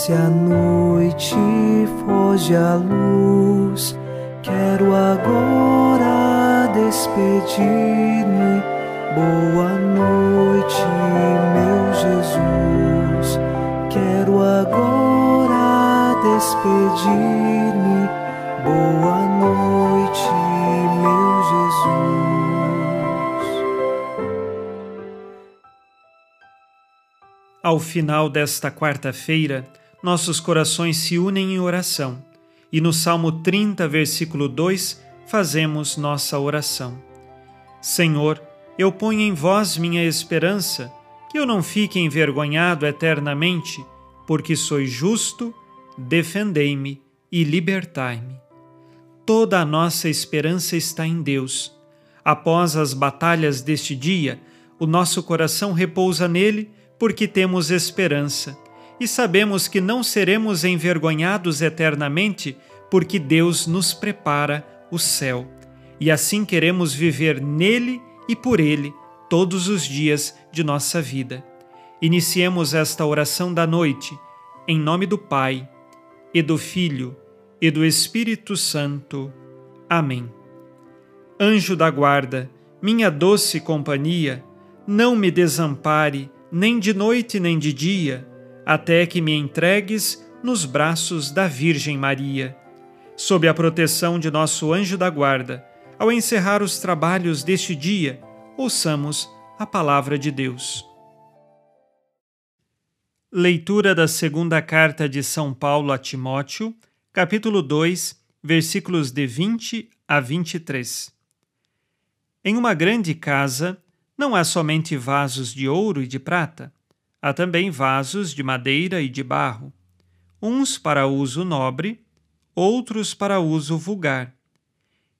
Desce a noite, foge a luz. Quero agora despedir-me. Boa noite, meu Jesus. Quero agora despedir-me. Boa noite, meu Jesus. Ao final desta quarta-feira, nossos corações se unem em oração e no Salmo 30, versículo 2, fazemos nossa oração. Senhor, eu ponho em vós minha esperança, que eu não fique envergonhado eternamente, porque sois justo, defendei-me e libertai-me. Toda a nossa esperança está em Deus. Após as batalhas deste dia, o nosso coração repousa nele, porque temos esperança e sabemos que não seremos envergonhados eternamente, porque Deus nos prepara o céu. E assim queremos viver nele e por ele todos os dias de nossa vida. Iniciemos esta oração da noite, em nome do Pai, e do Filho, e do Espírito Santo. Amém. Anjo da guarda, minha doce companhia, não me desampare, nem de noite nem de dia até que me entregues nos braços da Virgem Maria. Sob a proteção de nosso anjo da guarda, ao encerrar os trabalhos deste dia, ouçamos a palavra de Deus. Leitura da segunda carta de São Paulo a Timóteo, capítulo 2, versículos de 20 a 23. Em uma grande casa não há somente vasos de ouro e de prata Há também vasos de madeira e de barro, uns para uso nobre, outros para uso vulgar.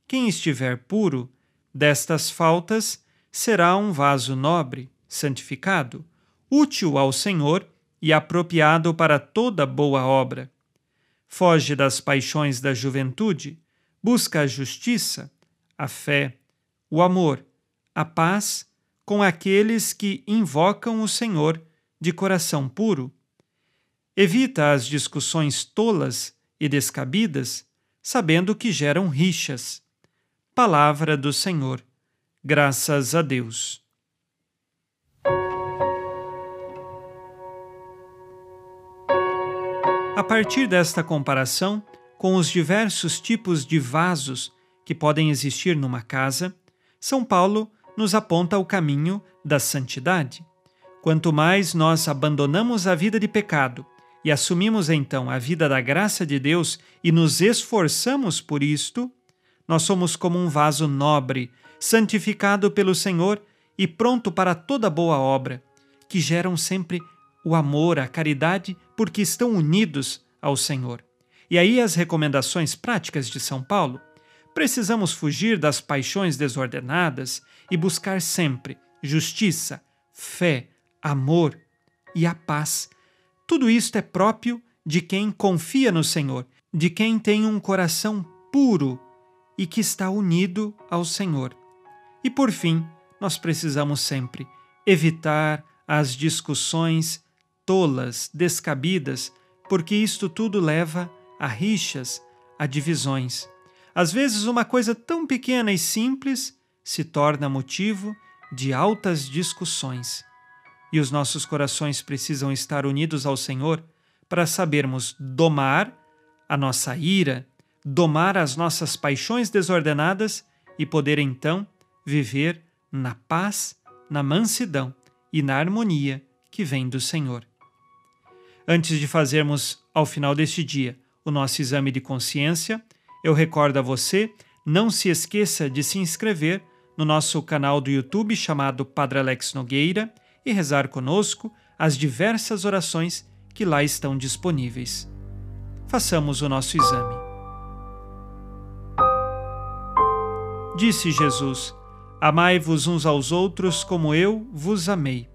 Quem estiver puro destas faltas será um vaso nobre, santificado, útil ao Senhor e apropriado para toda boa obra. Foge das paixões da juventude, busca a justiça, a fé, o amor, a paz com aqueles que invocam o Senhor de coração puro. Evita as discussões tolas e descabidas, sabendo que geram rixas. Palavra do Senhor. Graças a Deus. A partir desta comparação com os diversos tipos de vasos que podem existir numa casa, São Paulo nos aponta o caminho da santidade. Quanto mais nós abandonamos a vida de pecado e assumimos então a vida da graça de Deus e nos esforçamos por isto, nós somos como um vaso nobre, santificado pelo Senhor e pronto para toda boa obra, que geram sempre o amor, a caridade, porque estão unidos ao Senhor. E aí as recomendações práticas de São Paulo. Precisamos fugir das paixões desordenadas e buscar sempre justiça, fé, amor e a paz. Tudo isto é próprio de quem confia no Senhor, de quem tem um coração puro e que está unido ao Senhor. E por fim, nós precisamos sempre evitar as discussões tolas, descabidas, porque isto tudo leva a rixas, a divisões. Às vezes, uma coisa tão pequena e simples se torna motivo de altas discussões e os nossos corações precisam estar unidos ao Senhor para sabermos domar a nossa ira, domar as nossas paixões desordenadas e poder então viver na paz, na mansidão e na harmonia que vem do Senhor. Antes de fazermos, ao final deste dia, o nosso exame de consciência, eu recordo a você, não se esqueça de se inscrever no nosso canal do YouTube chamado Padre Alex Nogueira e rezar conosco as diversas orações que lá estão disponíveis. Façamos o nosso exame. Disse Jesus: Amai-vos uns aos outros como eu vos amei.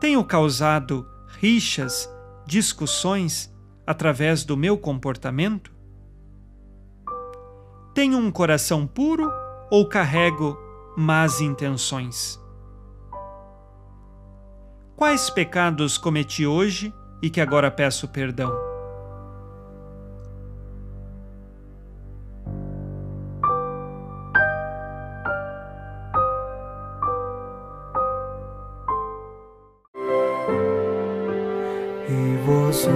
Tenho causado rixas, discussões através do meu comportamento? Tenho um coração puro ou carrego más intenções? Quais pecados cometi hoje e que agora peço perdão. E vós,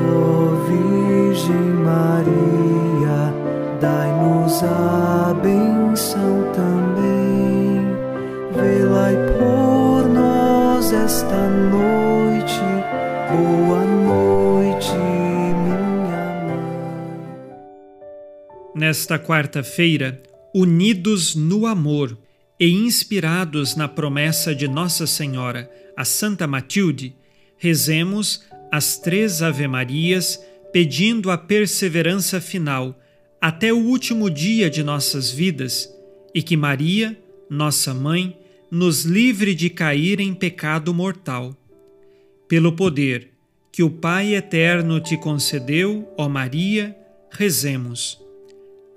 Virgem Maria, dai-nos a Nesta quarta-feira, unidos no amor e inspirados na promessa de Nossa Senhora, a Santa Matilde, rezemos as três Ave-Marias, pedindo a perseverança final até o último dia de nossas vidas e que Maria, nossa mãe, nos livre de cair em pecado mortal. Pelo poder que o Pai eterno te concedeu, ó Maria, rezemos.